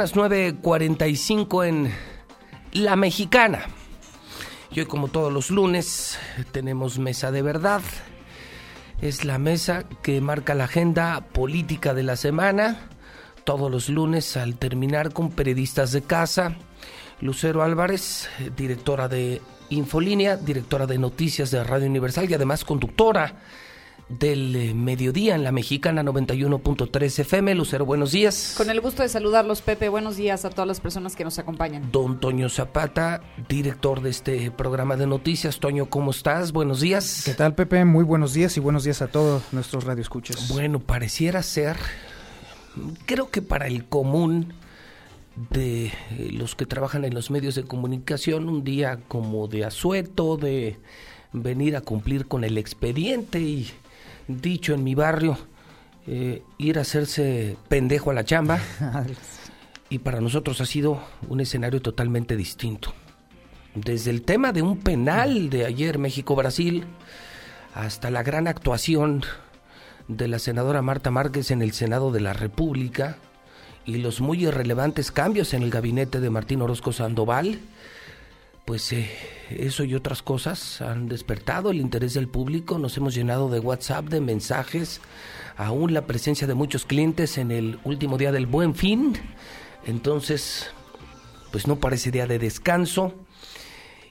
las 9.45 en La Mexicana. Y hoy, como todos los lunes, tenemos mesa de verdad. Es la mesa que marca la agenda política de la semana. Todos los lunes, al terminar con periodistas de casa. Lucero Álvarez, directora de Infolínea, directora de noticias de Radio Universal y además conductora del eh, mediodía en la mexicana 91.3 FM. Lucero, buenos días. Con el gusto de saludarlos, Pepe. Buenos días a todas las personas que nos acompañan. Don Toño Zapata, director de este programa de noticias. Toño, ¿cómo estás? Buenos días. ¿Qué tal, Pepe? Muy buenos días y buenos días a todos nuestros radioescuchas. Bueno, pareciera ser, creo que para el común de eh, los que trabajan en los medios de comunicación, un día como de asueto, de venir a cumplir con el expediente y dicho en mi barrio, eh, ir a hacerse pendejo a la chamba. y para nosotros ha sido un escenario totalmente distinto. Desde el tema de un penal de ayer México-Brasil hasta la gran actuación de la senadora Marta Márquez en el Senado de la República y los muy irrelevantes cambios en el gabinete de Martín Orozco Sandoval, pues eh, eso y otras cosas han despertado el interés del público, nos hemos llenado de WhatsApp, de mensajes, aún la presencia de muchos clientes en el último día del buen fin, entonces pues no parece día de descanso.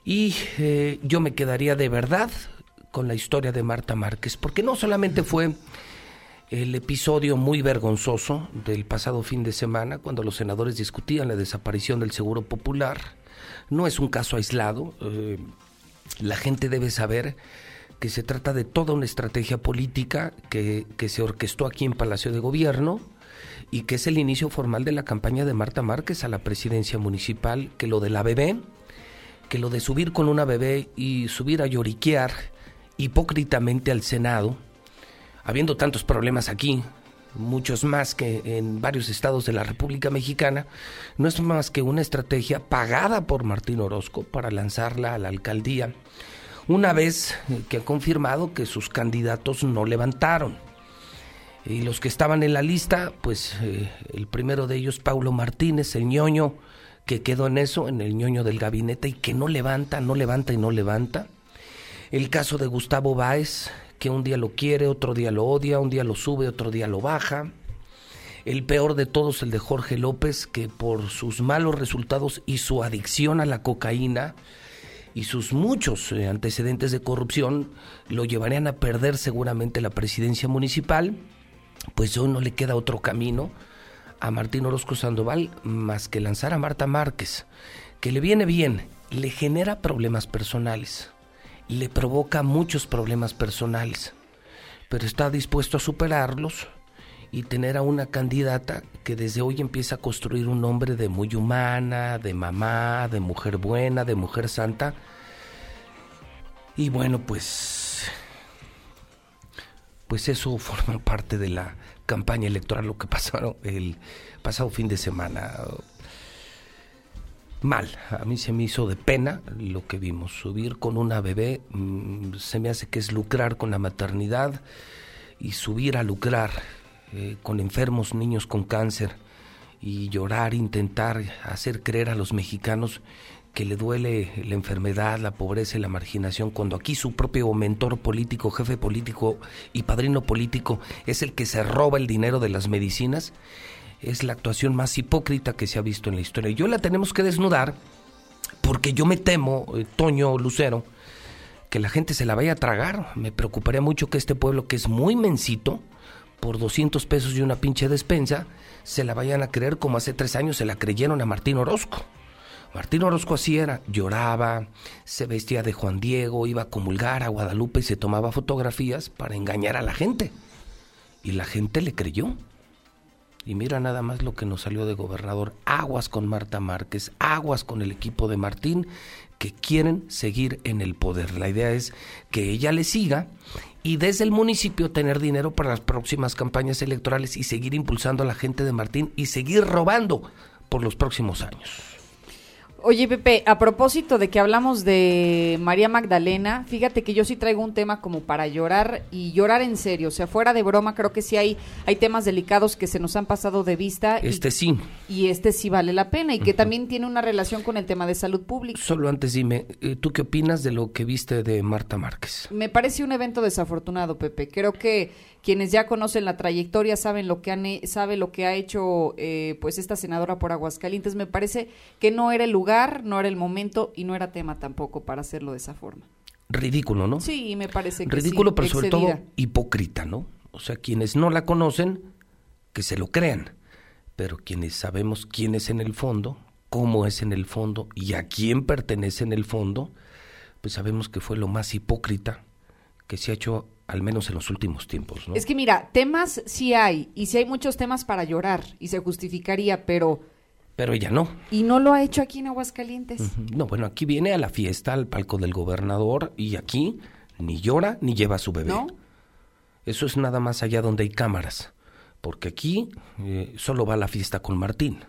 Y eh, yo me quedaría de verdad con la historia de Marta Márquez, porque no solamente fue el episodio muy vergonzoso del pasado fin de semana, cuando los senadores discutían la desaparición del Seguro Popular, no es un caso aislado. Eh, la gente debe saber que se trata de toda una estrategia política que, que, se orquestó aquí en Palacio de Gobierno y que es el inicio formal de la campaña de Marta Márquez a la presidencia municipal, que lo de la bebé, que lo de subir con una bebé y subir a lloriquear hipócritamente al Senado, habiendo tantos problemas aquí, muchos más que en varios estados de la República Mexicana, no es más que una estrategia pagada por Martín Orozco para lanzarla a la alcaldía, una vez que ha confirmado que sus candidatos no levantaron. Y los que estaban en la lista, pues eh, el primero de ellos, Paulo Martínez, el ñoño, que quedó en eso, en el ñoño del gabinete, y que no levanta, no levanta y no levanta. El caso de Gustavo Báez, que un día lo quiere, otro día lo odia, un día lo sube, otro día lo baja. El peor de todos, el de Jorge López, que por sus malos resultados y su adicción a la cocaína y sus muchos eh, antecedentes de corrupción lo llevarían a perder seguramente la presidencia municipal, pues hoy no le queda otro camino a Martín Orozco Sandoval más que lanzar a Marta Márquez, que le viene bien, le genera problemas personales le provoca muchos problemas personales, pero está dispuesto a superarlos y tener a una candidata que desde hoy empieza a construir un nombre de muy humana, de mamá, de mujer buena, de mujer santa. Y bueno, pues pues eso forma parte de la campaña electoral lo que pasaron el pasado fin de semana mal. A mí se me hizo de pena lo que vimos. Subir con una bebé mm, se me hace que es lucrar con la maternidad y subir a lucrar eh, con enfermos, niños con cáncer y llorar, intentar hacer creer a los mexicanos que le duele la enfermedad, la pobreza y la marginación, cuando aquí su propio mentor político, jefe político y padrino político es el que se roba el dinero de las medicinas es la actuación más hipócrita que se ha visto en la historia. Yo la tenemos que desnudar porque yo me temo, eh, Toño Lucero, que la gente se la vaya a tragar. Me preocuparía mucho que este pueblo, que es muy mensito, por 200 pesos y una pinche despensa, se la vayan a creer como hace tres años se la creyeron a Martín Orozco. Martín Orozco así era, lloraba, se vestía de Juan Diego, iba a comulgar a Guadalupe y se tomaba fotografías para engañar a la gente. Y la gente le creyó. Y mira nada más lo que nos salió de gobernador. Aguas con Marta Márquez, aguas con el equipo de Martín, que quieren seguir en el poder. La idea es que ella le siga y desde el municipio tener dinero para las próximas campañas electorales y seguir impulsando a la gente de Martín y seguir robando por los próximos años. Oye, Pepe, a propósito de que hablamos de María Magdalena, fíjate que yo sí traigo un tema como para llorar y llorar en serio. O sea, fuera de broma, creo que sí hay, hay temas delicados que se nos han pasado de vista. Este y, sí. Y este sí vale la pena y que también tiene una relación con el tema de salud pública. Solo antes dime, eh, ¿tú qué opinas de lo que viste de Marta Márquez? Me parece un evento desafortunado, Pepe. Creo que quienes ya conocen la trayectoria saben lo que han, sabe lo que ha hecho eh, pues esta senadora por Aguascalientes. Me parece que no era el lugar, no era el momento y no era tema tampoco para hacerlo de esa forma. Ridículo, ¿no? Sí, me parece que Ridículo, sí, pero sobre todo hipócrita, ¿no? O sea, quienes no la conocen, que se lo crean. Pero quienes sabemos quién es en el fondo, cómo es en el fondo y a quién pertenece en el fondo, pues sabemos que fue lo más hipócrita que se ha hecho al menos en los últimos tiempos, ¿no? Es que mira, temas sí hay, y sí hay muchos temas para llorar, y se justificaría, pero... Pero ella no. Y no lo ha hecho aquí en Aguascalientes. No, bueno, aquí viene a la fiesta, al palco del gobernador, y aquí ni llora ni lleva a su bebé. ¿No? Eso es nada más allá donde hay cámaras, porque aquí eh, solo va a la fiesta con Martín.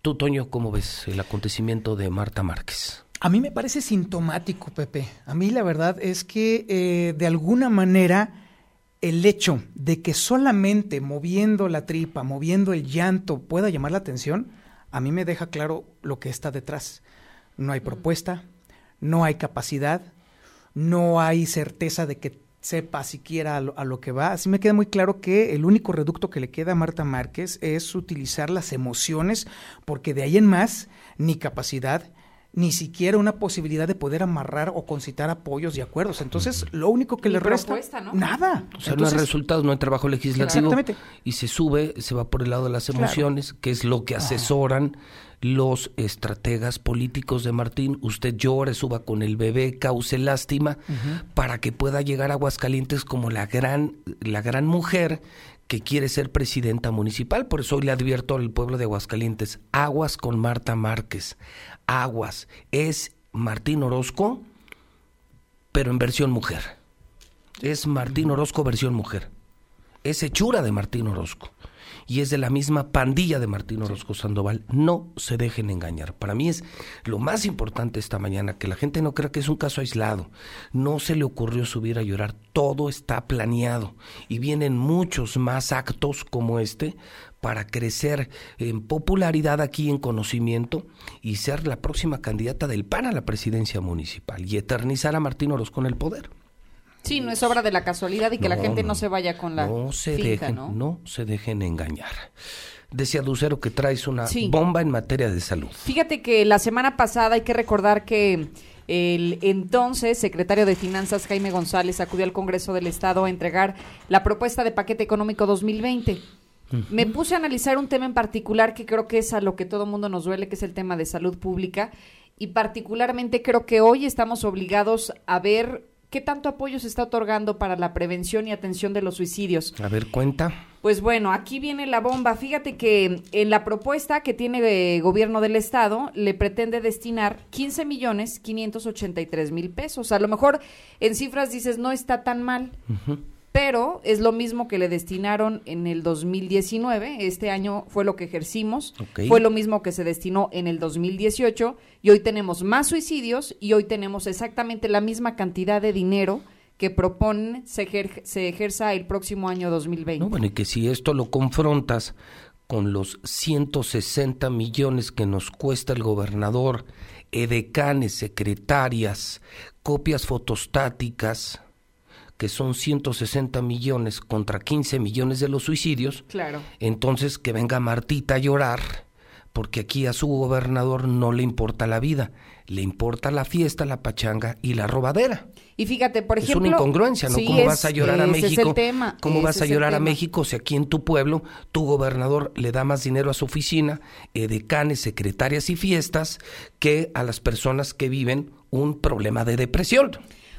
Tú, Toño, ¿cómo ves el acontecimiento de Marta Márquez? A mí me parece sintomático, Pepe. A mí la verdad es que eh, de alguna manera el hecho de que solamente moviendo la tripa, moviendo el llanto pueda llamar la atención, a mí me deja claro lo que está detrás. No hay propuesta, no hay capacidad, no hay certeza de que sepa siquiera a lo, a lo que va. Así me queda muy claro que el único reducto que le queda a Marta Márquez es utilizar las emociones, porque de ahí en más, ni capacidad, ni siquiera una posibilidad de poder amarrar o concitar apoyos y acuerdos. Entonces, lo único que Ni le resta, ¿no? nada. O sea, no hay resultados, no hay trabajo legislativo. Exactamente. Y se sube, se va por el lado de las Claro. emociones, que es lo que asesoran los estrategas políticos de Martín. Usted llore, suba con el bebé, cause lástima, para que pueda llegar a Aguascalientes como la gran, la gran mujer que quiere ser presidenta municipal. Por eso hoy le advierto al pueblo de Aguascalientes, aguas con Marta Márquez, aguas. Es Martín Orozco, pero en versión mujer. Es Martín Orozco versión mujer. Es hechura de Martín Orozco. Y es de la misma pandilla de Martín Orozco Sandoval. No se dejen engañar. Para mí es lo más importante esta mañana, que la gente no crea que es un caso aislado. No se le ocurrió subir a llorar. Todo está planeado. Y vienen muchos más actos como este para crecer en popularidad aquí, en conocimiento, y ser la próxima candidata del PAN a la presidencia municipal. Y eternizar a Martín Orozco en el poder. Sí, no es obra de la casualidad y que la gente no, no. se vaya con la no se dejen, ¿no? ¿no? se dejen engañar. Decía Lucero que traes una Sí. bomba en materia de salud. Fíjate que la semana pasada hay que recordar que el entonces secretario de Finanzas Jaime González acudió al Congreso del Estado a entregar la propuesta de paquete económico 2020. Me puse a analizar un tema en particular que creo que es a lo que todo mundo nos duele, que es el tema de salud pública. Y particularmente creo que hoy estamos obligados a ver qué tanto apoyo se está otorgando para la prevención y atención de los suicidios. A ver, cuenta. Pues bueno, aquí viene la bomba. Fíjate que en la propuesta que tiene el gobierno del estado le pretende destinar 15 millones 583 mil pesos. A lo mejor en cifras dices no está tan mal, pero es lo mismo que le destinaron en el 2019. Este año fue lo que ejercimos. Fue lo mismo que se destinó en el 2018 y hoy tenemos más suicidios y hoy tenemos exactamente la misma cantidad de dinero que proponen se, ejer- se ejerza el próximo año 2020. No, bueno, y que si esto lo confrontas con los 160 millones que nos cuesta el gobernador, edecanes, secretarias, copias fotostáticas, que son 160 millones contra 15 millones de los suicidios, Claro. entonces que venga Martita a llorar, porque aquí a su gobernador no le importa la vida, le importa la fiesta, la pachanga y la robadera. Y fíjate, por es ejemplo... una incongruencia, ¿no? sí, ¿Cómo es- vas a llorar a México? Es el tema, ¿Cómo vas a es llorar a. México si aquí en tu pueblo tu gobernador le da más dinero a su oficina, decanes, secretarias y fiestas que a las personas que viven un problema de depresión?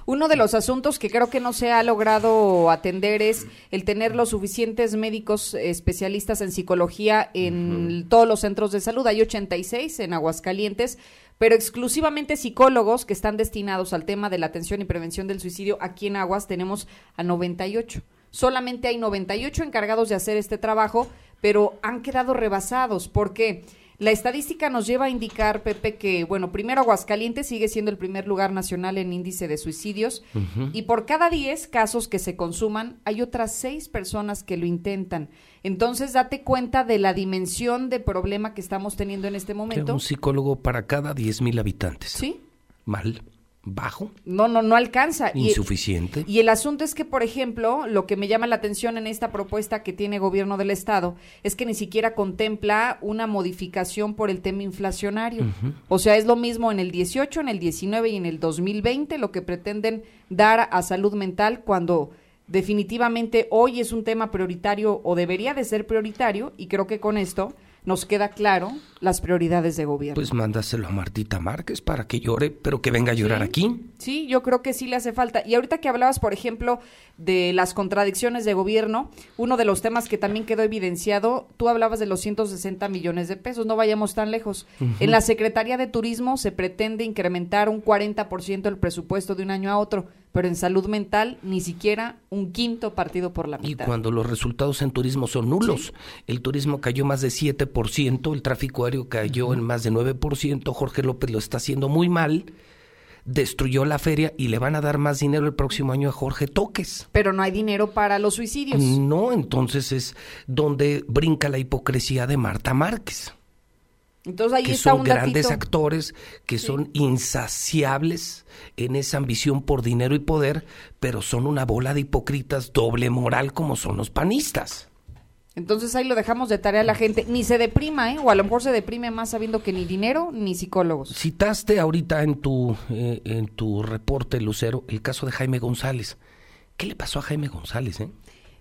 Uno de los asuntos que creo que no se ha logrado atender es el tener los suficientes médicos especialistas en psicología en todos los centros de salud. Hay 86 en Aguascalientes, pero exclusivamente psicólogos que están destinados al tema de la atención y prevención del suicidio. Aquí en Aguas tenemos a 98. Solamente hay 98 encargados de hacer este trabajo, pero han quedado rebasados porque la estadística nos lleva a indicar, Pepe, que, bueno, primero Aguascalientes sigue siendo el primer lugar nacional en índice de suicidios y por cada 10 casos que se consuman hay otras 6 personas que lo intentan. Entonces, date cuenta de la dimensión de problema que estamos teniendo en este momento. Un psicólogo para cada 10 mil habitantes. Sí. Mal bajo. No, no, no alcanza. Insuficiente. Y, el asunto es que, por ejemplo, lo que me llama la atención en esta propuesta que tiene gobierno del Estado es que ni siquiera contempla una modificación por el tema inflacionario. O sea, es lo mismo en el 18, en el 19 y en el 2020 lo que pretenden dar a salud mental cuando definitivamente hoy es un tema prioritario o debería de ser prioritario y creo que con esto nos queda claro las prioridades de gobierno. Pues mándaselo a Martita Márquez para que llore, pero que venga a llorar aquí. Sí, yo creo que sí le hace falta. Y ahorita que hablabas, por ejemplo, de las contradicciones de gobierno, uno de los temas que también quedó evidenciado, tú hablabas de los 160 millones de pesos, no vayamos tan lejos. En la Secretaría de Turismo se pretende incrementar un 40% el presupuesto de un año a otro pero en salud mental ni siquiera un quinto partido por la mitad. Y cuando los resultados en turismo son nulos, el turismo cayó más de 7%, el tráfico aéreo cayó en más de 9%, Jorge López lo está haciendo muy mal, destruyó la feria y le van a dar más dinero el próximo año a Jorge Toques. Pero no hay dinero para los suicidios. No, entonces es donde brinca la hipocresía de Marta Márquez. Entonces ahí que está son grandes actores, que son insaciables en esa ambición por dinero y poder, pero son una bola de hipócritas doble moral como son los panistas. Entonces ahí lo dejamos de tarea a la gente. Ni se deprima, ¿eh? O a lo mejor se deprime más sabiendo que ni dinero ni psicólogos. Citaste ahorita en tu, eh, en tu reporte, Lucero, el caso de Jaime González. ¿Qué le pasó a Jaime González, eh?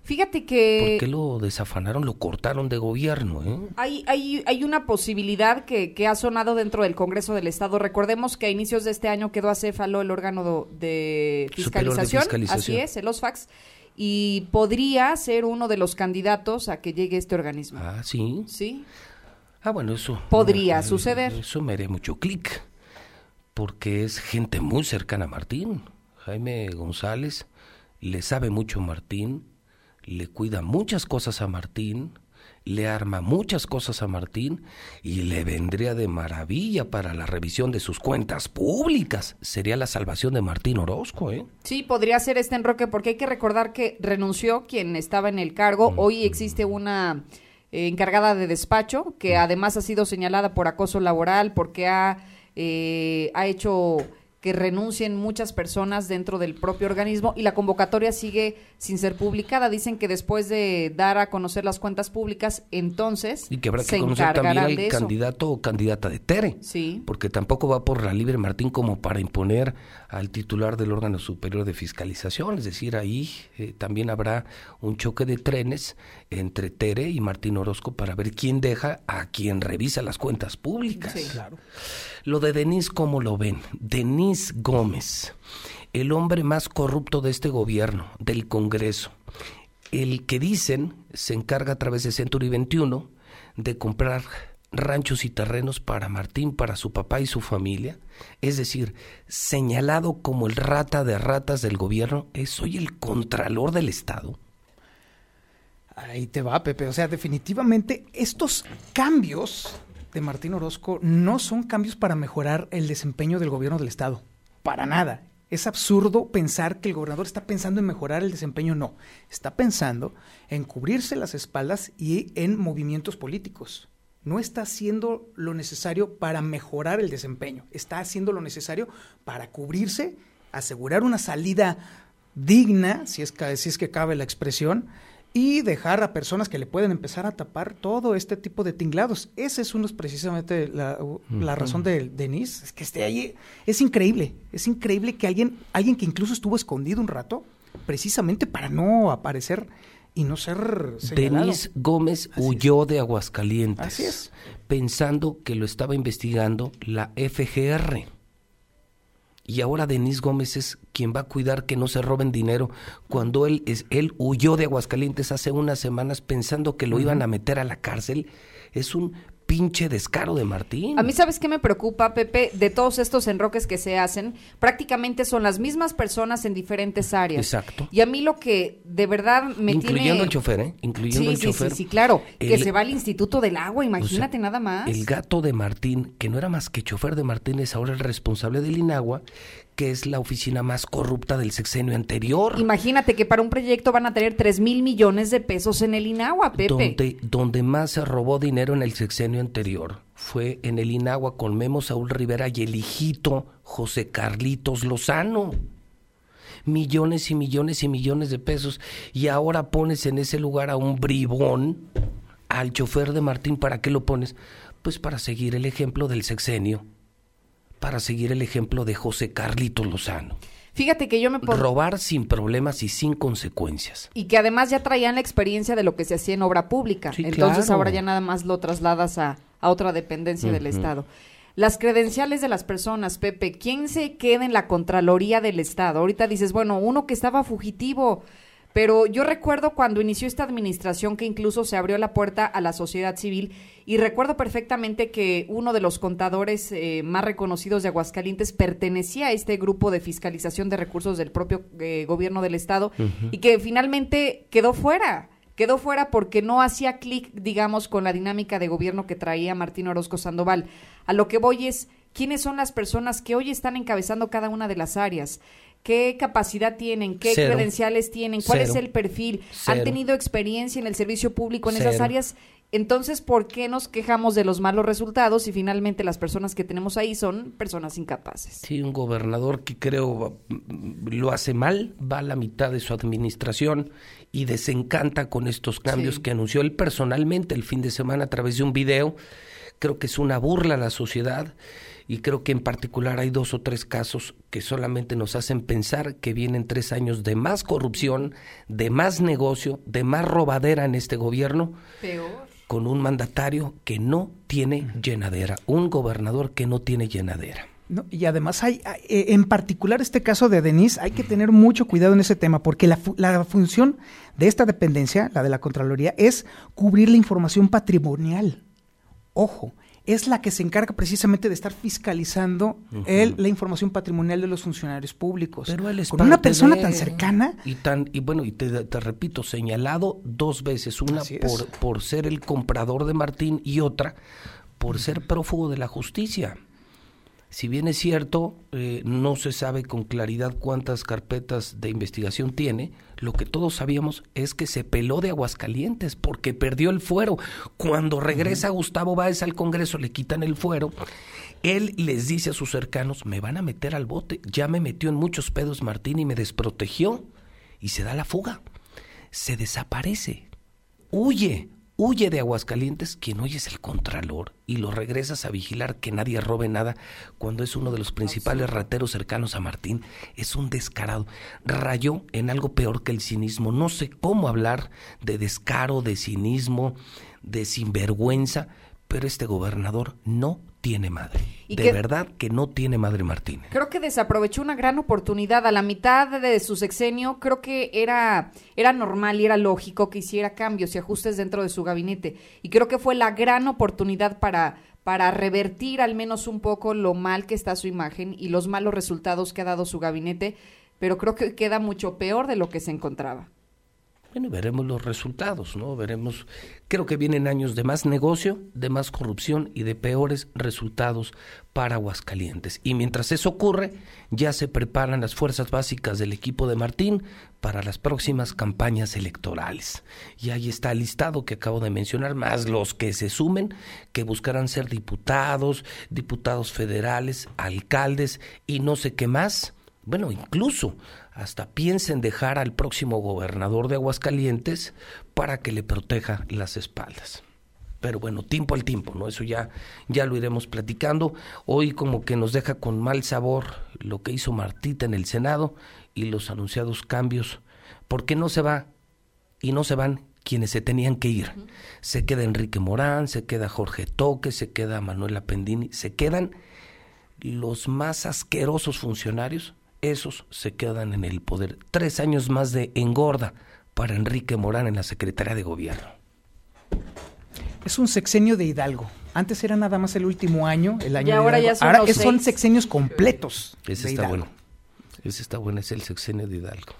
Fíjate que... ¿Por qué lo desafanaron, lo cortaron de gobierno? ¿eh? Hay, hay, hay una posibilidad que, que, ha sonado dentro del Congreso del Estado. Recordemos que a inicios de este año quedó acéfalo el órgano de fiscalización, de fiscalización. Así es, el OSFAX. Y podría ser uno de los candidatos a que llegue este organismo. Ah, sí. Sí. Ah, bueno, eso. Podría suceder. Eso me haré mucho clic. Porque es gente muy cercana a Martín. Jaime González le sabe mucho Martín le cuida muchas cosas a Martín, le arma muchas cosas a Martín y le vendría de maravilla para la revisión de sus cuentas públicas. Sería la salvación de Martín Orozco, ¿eh? Sí, podría ser este enroque porque hay que recordar que renunció quien estaba en el cargo. Hoy existe una eh, encargada de despacho que además ha sido señalada por acoso laboral porque ha, eh, ha hecho que renuncien muchas personas dentro del propio organismo y la convocatoria sigue sin ser publicada. Dicen que después de dar a conocer las cuentas públicas, entonces y que habrá que conocer también al candidato o candidata de Tere, sí. porque tampoco va por la libre Martín como para imponer al titular del órgano superior de fiscalización, es decir, ahí eh, también habrá un choque de trenes entre Tere y Martín Orozco para ver quién deja a quien revisa las cuentas públicas. Sí, claro. Lo de Denis, ¿cómo lo ven? Denis Gómez, el hombre más corrupto de este gobierno, del Congreso, el que dicen se encarga a través de Century 21 de comprar ranchos y terrenos para Martín, para su papá y su familia, es decir, señalado como el rata de ratas del gobierno, es hoy el contralor del Estado. Ahí te va, Pepe. O sea, definitivamente estos cambios de Martín Orozco no son cambios para mejorar el desempeño del gobierno del Estado. Para nada. Es absurdo pensar que el gobernador está pensando en mejorar el desempeño. No. Está pensando en cubrirse las espaldas y en movimientos políticos. No está haciendo lo necesario para mejorar el desempeño. Está haciendo lo necesario para cubrirse, asegurar una salida digna, si es que, si es que cabe la expresión, y dejar a personas que le pueden empezar a tapar todo este tipo de tinglados. Esa es uno precisamente la, la razón de Denise, es que esté allí. Es increíble, es increíble que alguien, alguien que incluso estuvo escondido un rato, precisamente para no aparecer y no ser señalado. Denis Gómez huyó de Aguascalientes. Así es. Pensando que lo estaba investigando la FGR y ahora Denis Gómez es quien va a cuidar que no se roben dinero. Cuando él es él huyó de Aguascalientes hace unas semanas pensando que lo iban a meter a la cárcel es un pinche descaro de Martín. A mí, ¿sabes qué me preocupa, Pepe? De todos estos enroques que se hacen, prácticamente son las mismas personas en diferentes áreas. Exacto. Y a mí lo que de verdad me Incluyendo tiene... el chofer, ¿eh? Incluyendo sí, el sí, chofer. Sí, sí, claro. que se va al Instituto del Agua, o sea, imagínate nada más. El gato de Martín, que no era más que chofer de Martín, es ahora el responsable del INAGUA, que es la oficina más corrupta del sexenio anterior. Imagínate que para un proyecto van a tener 3 mil millones de pesos en el Inagua, Pepe. Donde, donde más se robó dinero en el sexenio anterior fue en el Inagua con Memo Saúl Rivera y el hijito José Carlitos Lozano. Millones y millones y millones de pesos. Y ahora pones en ese lugar a un bribón, al chofer de Martín. ¿Para qué lo pones? Pues para seguir el ejemplo del sexenio. Para seguir el ejemplo de José Carlitos Lozano. Fíjate que yo me pon- Robar sin problemas y sin consecuencias. Y que además ya traían la experiencia de lo que se hacía en obra pública. Sí, Entonces claro. ahora ya nada más lo trasladas a, a otra dependencia del Estado. Las credenciales de las personas, Pepe, ¿quién se queda en la Contraloría del Estado? Ahorita dices, bueno, uno que estaba fugitivo, pero yo recuerdo cuando inició esta administración que incluso se abrió la puerta a la sociedad civil y recuerdo perfectamente que uno de los contadores eh, más reconocidos de Aguascalientes pertenecía a este grupo de fiscalización de recursos del propio eh, gobierno del Estado y que finalmente quedó fuera quedó fuera porque no hacía clic, digamos, con la dinámica de gobierno que traía Martín Orozco Sandoval. A lo que voy es, ¿quiénes son las personas que hoy están encabezando cada una de las áreas? ¿Qué capacidad tienen? ¿Qué Cero. credenciales tienen? ¿Cuál Cero. es el perfil? Cero. ¿Han tenido experiencia en el servicio público en esas áreas? Entonces, ¿por qué nos quejamos de los malos resultados y finalmente las personas que tenemos ahí son personas incapaces? Sí, un gobernador que creo lo hace mal, va a la mitad de su administración y desencanta con estos cambios Sí. que anunció él personalmente el fin de semana a través de un video. Creo que es una burla a la sociedad y creo que en particular hay dos o tres casos que solamente nos hacen pensar que vienen tres años de más corrupción, de más negocio, de más robadera en este gobierno Peor. con un mandatario que no tiene llenadera, un gobernador que no tiene llenadera. No, y además hay, eh, en particular este caso de Denise, hay que tener mucho cuidado en ese tema, porque la, la función de esta dependencia, la de la Contraloría, es cubrir la información patrimonial. Ojo, es la que se encarga precisamente de estar fiscalizando el- la información patrimonial de los funcionarios públicos. Pero él es Con una persona de- tan cercana, y tan y bueno y te, te repito señalado dos veces una por por ser el comprador de Martín y otra por ser prófugo de la justicia si bien es cierto eh, no se sabe con claridad cuántas carpetas de investigación tiene lo que todos sabíamos es que se peló de Aguascalientes porque perdió el fuero. Cuando regresa Gustavo Báez al Congreso le quitan el fuero él les dice a sus cercanos, me van a meter al bote, ya me metió en muchos pedos Martín y me desprotegió. Y se da la fuga, se desaparece, huye, huye de Aguascalientes, quien hoy es el Contralor, y lo regresas a vigilar que nadie robe nada cuando es uno de los principales rateros cercanos a Martín. Es un descarado. Rayó en algo peor que el cinismo. No sé cómo hablar de descaro, de cinismo, de sinvergüenza, pero este gobernador no tiene madre. ¿Y de verdad que no tiene madre Martínez. Creo que desaprovechó una gran oportunidad. A la mitad de su sexenio, creo que era, era normal y era lógico que hiciera cambios y ajustes dentro de su gabinete. Y creo que fue la gran oportunidad para, para revertir al menos un poco lo mal que está su imagen y los malos resultados que ha dado su gabinete. Pero creo que queda mucho peor de lo que se encontraba. Bueno, veremos los resultados, ¿no? Veremos, creo que vienen años de más negocio, de más corrupción y de peores resultados para Aguascalientes. Y mientras eso ocurre, ya se preparan las fuerzas básicas del equipo de Martín para las próximas campañas electorales. Y ahí está el listado que acabo de mencionar, más los que se sumen, que buscarán ser diputados, diputados federales, alcaldes y no sé qué más. Bueno, incluso hasta piensen dejar al próximo gobernador de Aguascalientes para que le proteja las espaldas. Pero bueno, tiempo al tiempo, ¿no? Eso ya, ya lo iremos platicando. Hoy como que nos deja con mal sabor lo que hizo Martita en el Senado y los anunciados cambios, porque no se va y no se van quienes se tenían que ir. Se queda Enrique Morán, se queda Jorge Toque, se queda Manuela Pendini, se quedan los más asquerosos funcionarios, esos se quedan en el poder. Tres años más de engorda para Enrique Morán en la Secretaría de Gobierno. es un sexenio de Hidalgo. Antes era nada más el último año, el año Y ahora de ya son ahora los son seis. sexenios completos. Ese de está Hidalgo. bueno. Ese está bueno, es el sexenio de Hidalgo.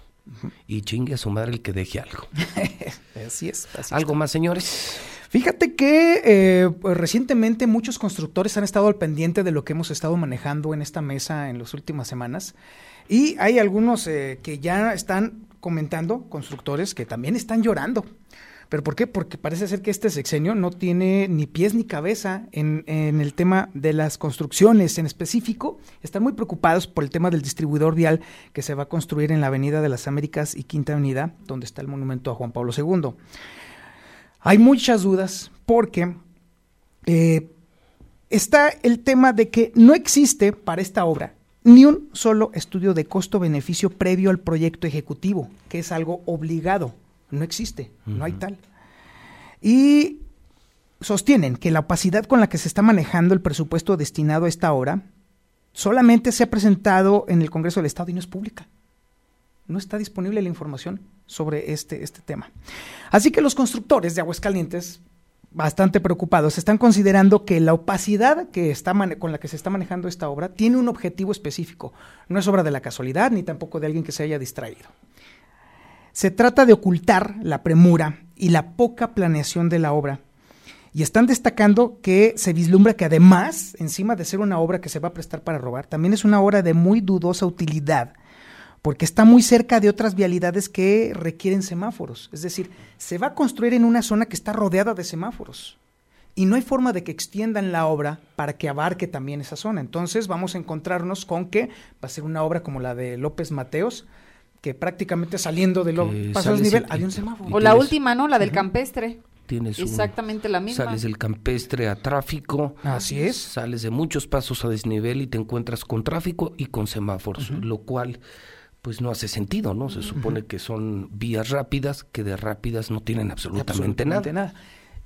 Y chingue a su madre el que deje algo. Así es. así ¿Algo está. más, señores? Fíjate que eh, pues, recientemente muchos constructores han estado al pendiente de lo que hemos estado manejando en esta mesa en las últimas semanas. Y hay algunos eh, que ya están comentando, constructores, que también están llorando. ¿Pero por qué? Porque parece ser que este sexenio no tiene ni pies ni cabeza en, en el tema de las construcciones en específico. Están muy preocupados por el tema del distribuidor vial que se va a construir en la Avenida de las Américas y Quinta Avenida, donde está el monumento a Juan Pablo II. Hay muchas dudas porque eh, está el tema de que no existe para esta obra ni un solo estudio de costo-beneficio previo al proyecto ejecutivo, que es algo obligado. No existe, no hay tal. Y sostienen que la opacidad con la que se está manejando el presupuesto destinado a esta obra solamente se ha presentado en el Congreso del Estado y no es pública. No está disponible la información sobre este, este tema. Así que los constructores de Aguascalientes, bastante preocupados, están considerando que la opacidad que está con la que se está manejando esta obra tiene un objetivo específico. No es obra de la casualidad ni tampoco de alguien que se haya distraído. Se trata de ocultar la premura y la poca planeación de la obra. Y están destacando que se vislumbra que además, encima de ser una obra que se va a prestar para robar, también es una obra de muy dudosa utilidad, porque está muy cerca de otras vialidades que requieren semáforos. Es decir, se va a construir en una zona que está rodeada de semáforos. Y no hay forma de que extiendan la obra para que abarque también esa zona. Entonces vamos a encontrarnos con que va a ser una obra como la de López Mateos, que prácticamente saliendo de lo Que paso el sales nivel, y- había un semáforo. O la tienes- última, ¿no? La del campestre. Tienes un- Exactamente la misma. Sales del campestre a tráfico. Así es. Sales de muchos pasos a desnivel y te encuentras con tráfico y con semáforos, lo cual pues no hace sentido, ¿no? Se supone que son vías rápidas que de rápidas no tienen absolutamente, Absolutamente nada. nada.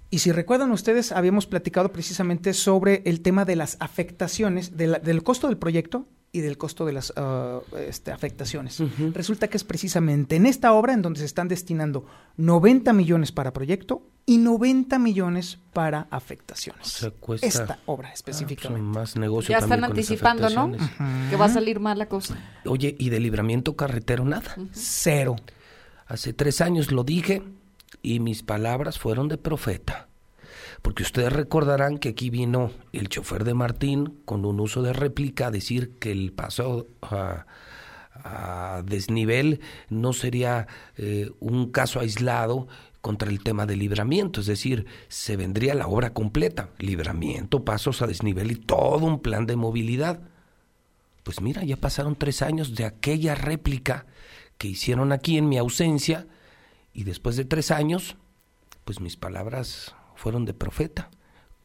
Y si recuerdan ustedes, habíamos platicado precisamente sobre el tema de las afectaciones, de la- del costo del proyecto y del costo de las ah, este, afectaciones. Resulta que es precisamente en esta obra en donde se están destinando 90 millones para proyecto y 90 millones para afectaciones. O sea, cuesta- Esta obra Ah, pues, específicamente. más negocio Ya también están anticipando, ¿no? Que va a salir mal la cosa. Oye, y de libramiento carretero nada. Cero. Hace tres años lo dije y mis palabras fueron de profeta. Porque ustedes recordarán que aquí vino el chofer de Martín con un uso de réplica a decir que el paso a, desnivel no sería eh, un caso aislado contra el tema del libramiento, es decir, se vendría la obra completa, libramiento, pasos a desnivel y todo un plan de movilidad. Pues mira, ya pasaron tres años de aquella réplica que hicieron aquí en mi ausencia y después de tres años, pues mis palabras fueron de profeta.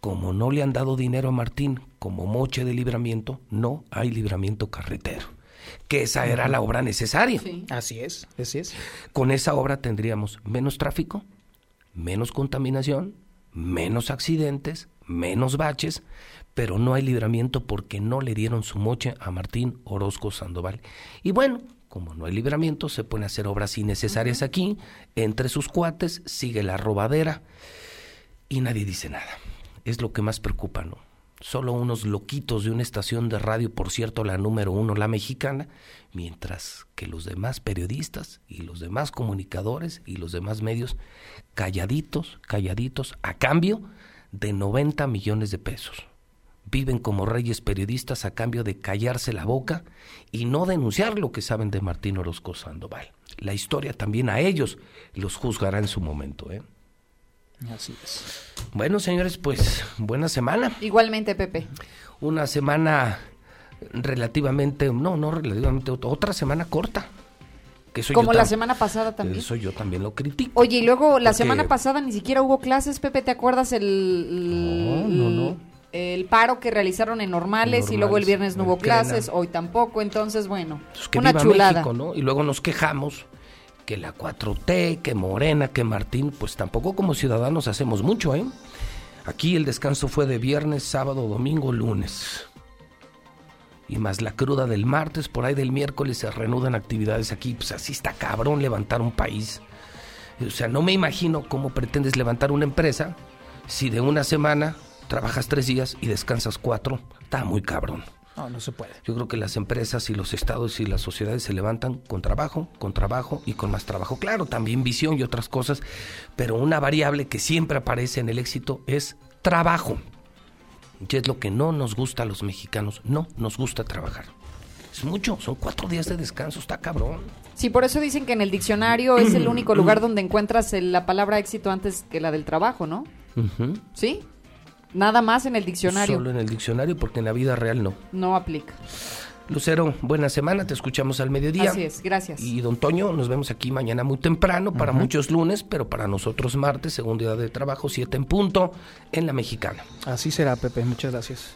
Como no le han dado dinero a Martín como moche de libramiento, no hay libramiento carretero. Que esa era la obra necesaria. Sí. Así es, así es. Con esa obra tendríamos menos tráfico, menos contaminación, menos accidentes, menos baches, pero no hay libramiento porque no le dieron su moche a Martín Orozco Sandoval. Y bueno, como no hay libramiento, se pueden hacer obras innecesarias aquí, entre sus cuates, sigue la robadera y nadie dice nada. Es lo que más preocupa, ¿no? Solo unos loquitos de una estación de radio, por cierto, la número uno, la mexicana, mientras que los demás periodistas y los demás comunicadores y los demás medios, calladitos, calladitos, a cambio de 90 millones de pesos. Viven como reyes periodistas a cambio de callarse la boca y no denunciar lo que saben de Martín Orozco Sandoval. La historia también a ellos los juzgará en su momento, ¿eh? Así es. Bueno, señores, pues buena semana. Igualmente, Pepe. Una semana relativamente, no, no relativamente, otra semana corta. Que soy Como yo la tam- semana pasada también. Eso yo también lo critico. Oye, y luego la Porque- semana pasada ni siquiera hubo clases, Pepe, ¿te acuerdas el, No, no, no. el paro que realizaron en normales, y luego el viernes no hubo Crena. clases, hoy tampoco, entonces bueno, Pues que una viva chulada. México, ¿no? Y luego nos quejamos que la 4T, que Morena, que Martín, pues tampoco como ciudadanos hacemos mucho, ¿eh? Aquí el descanso fue de viernes, sábado, domingo, lunes. Y más la cruda del martes, por ahí del miércoles se reanudan actividades aquí. Pues así está cabrón levantar un país. O sea, no me imagino cómo pretendes levantar una empresa si de una semana trabajas tres días y descansas cuatro, está muy cabrón. No, no se puede. Yo creo que las empresas y los estados y las sociedades se levantan con trabajo, con trabajo y con más trabajo. Claro, también visión y otras cosas, pero una variable que siempre aparece en el éxito es trabajo. Y es lo que no nos gusta a los mexicanos, no nos gusta trabajar. Es mucho, son cuatro días de descanso, está cabrón. Sí, por eso dicen que en el diccionario es el único lugar donde encuentras la palabra éxito antes que la del trabajo, ¿no? ¿Sí? Nada más en el diccionario. Solo en el diccionario porque en la vida real no. No aplica. Lucero, buena semana, te escuchamos al mediodía. Así es, gracias. Y don Toño, nos vemos aquí mañana muy temprano, para muchos lunes, pero para nosotros martes, segunda día de trabajo, siete en punto, en la mexicana. Así será, Pepe. Muchas gracias.